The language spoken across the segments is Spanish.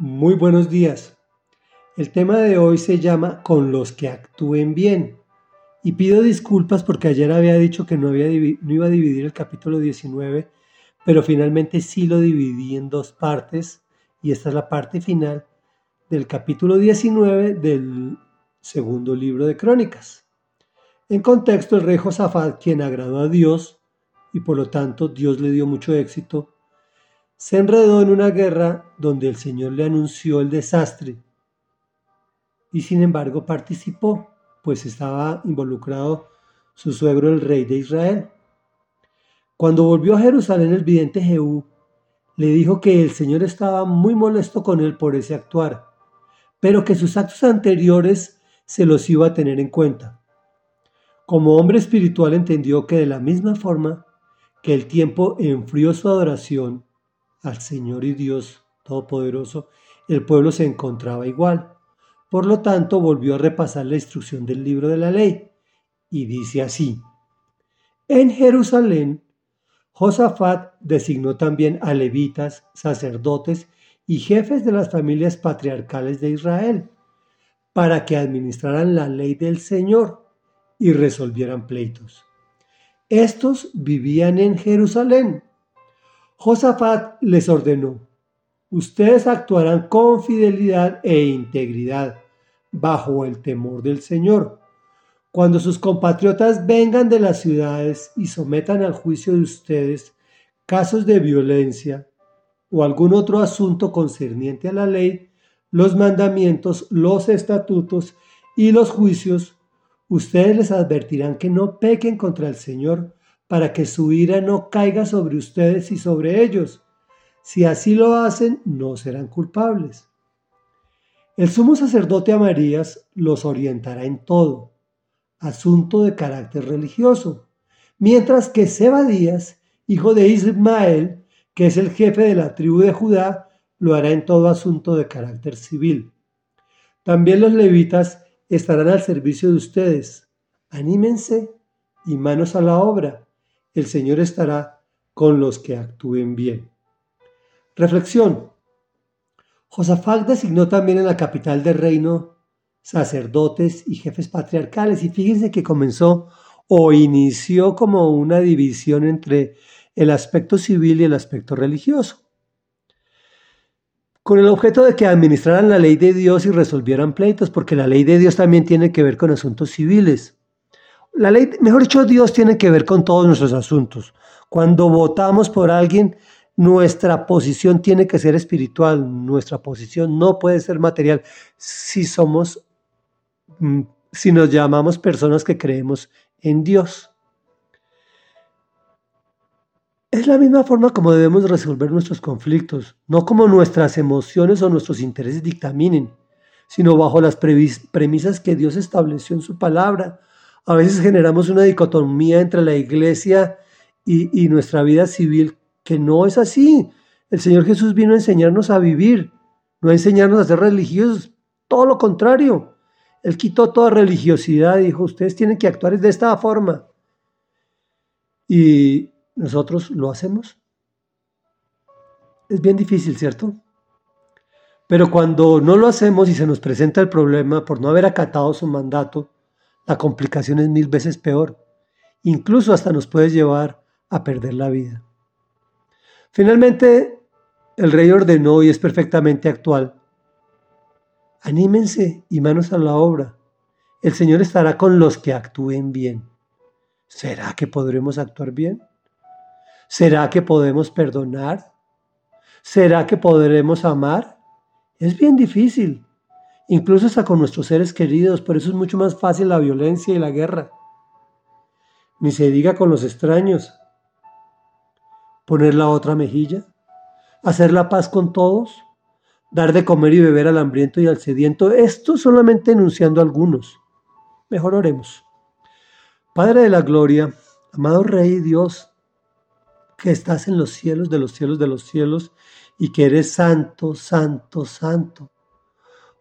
Muy buenos días. El tema de hoy se llama Con los que actúen bien. Y pido disculpas porque ayer había dicho que no, iba a dividir el capítulo 19, pero finalmente sí lo dividí en dos partes y esta es la parte final del capítulo 19 del segundo libro de Crónicas. En contexto, el rey Josafat, quien agradó a Dios y por lo tanto Dios le dio mucho éxito, se enredó en una guerra donde el Señor le anunció el desastre y sin embargo participó, pues estaba involucrado su suegro el rey de Israel. Cuando volvió a Jerusalén el vidente Jehú le dijo que el Señor estaba muy molesto con él por ese actuar, pero que sus actos anteriores se los iba a tener en cuenta. Como hombre espiritual entendió que de la misma forma que el tiempo enfrió su adoración al Señor y Dios Todopoderoso, el pueblo se encontraba igual. Por lo tanto, volvió a repasar la instrucción del libro de la ley y dice así, en Jerusalén, Josafat designó también a levitas, sacerdotes y jefes de las familias patriarcales de Israel, para que administraran la ley del Señor y resolvieran pleitos. Estos vivían en Jerusalén. Josafat les ordenó, ustedes actuarán con fidelidad e integridad, bajo el temor del Señor. Cuando sus compatriotas vengan de las ciudades y sometan al juicio de ustedes casos de violencia o algún otro asunto concerniente a la ley, los mandamientos, los estatutos y los juicios, ustedes les advertirán que no pequen contra el Señor para que su ira no caiga sobre ustedes y sobre ellos. Si así lo hacen, no serán culpables. El sumo sacerdote Amarías los orientará en todo, asunto de carácter religioso, mientras que Sebadías, hijo de Ismael, que es el jefe de la tribu de Judá, lo hará en todo asunto de carácter civil. También los levitas estarán al servicio de ustedes. Anímense y manos a la obra el Señor estará con los que actúen bien. Reflexión. Josafat designó también en la capital del reino sacerdotes y jefes patriarcales y fíjense que comenzó o inició como una división entre el aspecto civil y el aspecto religioso, con el objeto de que administraran la ley de Dios y resolvieran pleitos, porque la ley de Dios también tiene que ver con asuntos civiles. La ley, mejor dicho, Dios tiene que ver con todos nuestros asuntos. Cuando votamos por alguien, nuestra posición tiene que ser espiritual, nuestra posición no puede ser material si somos, mm, si nos llamamos personas que creemos en Dios. Es la misma forma como debemos resolver nuestros conflictos, no como nuestras emociones o nuestros intereses dictaminen, sino bajo las premisas que Dios estableció en su palabra, a veces generamos una dicotomía entre la iglesia y, nuestra vida civil que no es así. El Señor Jesús vino a enseñarnos a vivir, no a enseñarnos a ser religiosos, todo lo contrario. Él quitó toda religiosidad y dijo, ustedes tienen que actuar de esta forma. Y nosotros lo hacemos. Es bien difícil, ¿cierto? Pero cuando no lo hacemos y se nos presenta el problema por no haber acatado su mandato, la complicación es mil veces peor. Incluso hasta nos puede llevar a perder la vida. Finalmente, el rey ordenó y es perfectamente actual. Anímense y manos a la obra. El Señor estará con los que actúen bien. ¿Será que podremos actuar bien? ¿Será que podemos perdonar? ¿Será que podremos amar? Es bien difícil incluso hasta con nuestros seres queridos, por eso es mucho más fácil la violencia y la guerra. Ni se diga con los extraños. Poner la otra mejilla, hacer la paz con todos, dar de comer y beber al hambriento y al sediento, esto solamente enunciando algunos. Mejor oremos. Padre de la gloria, amado Rey Dios, que estás en los cielos de los cielos de los cielos y que eres santo, santo, santo.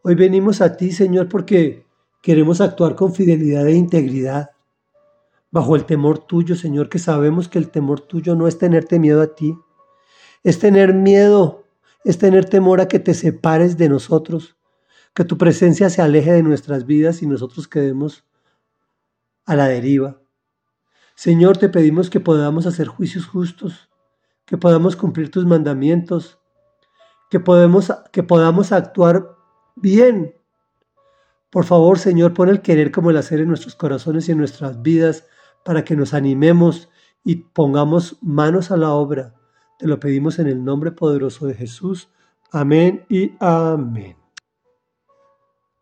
Hoy venimos a ti, Señor, porque queremos actuar con fidelidad e integridad, bajo el temor tuyo, Señor, que sabemos que el temor tuyo no es tenerte miedo a ti, es tener miedo, es tener temor a que te separes de nosotros, que tu presencia se aleje de nuestras vidas y nosotros quedemos a la deriva. Señor, te pedimos que podamos hacer juicios justos, que podamos cumplir tus mandamientos, que, que podamos actuar bien. Por favor, Señor, pon el querer como el hacer en nuestros corazones y en nuestras vidas para que nos animemos y pongamos manos a la obra. Te lo pedimos en el nombre poderoso de Jesús. Amén y amén.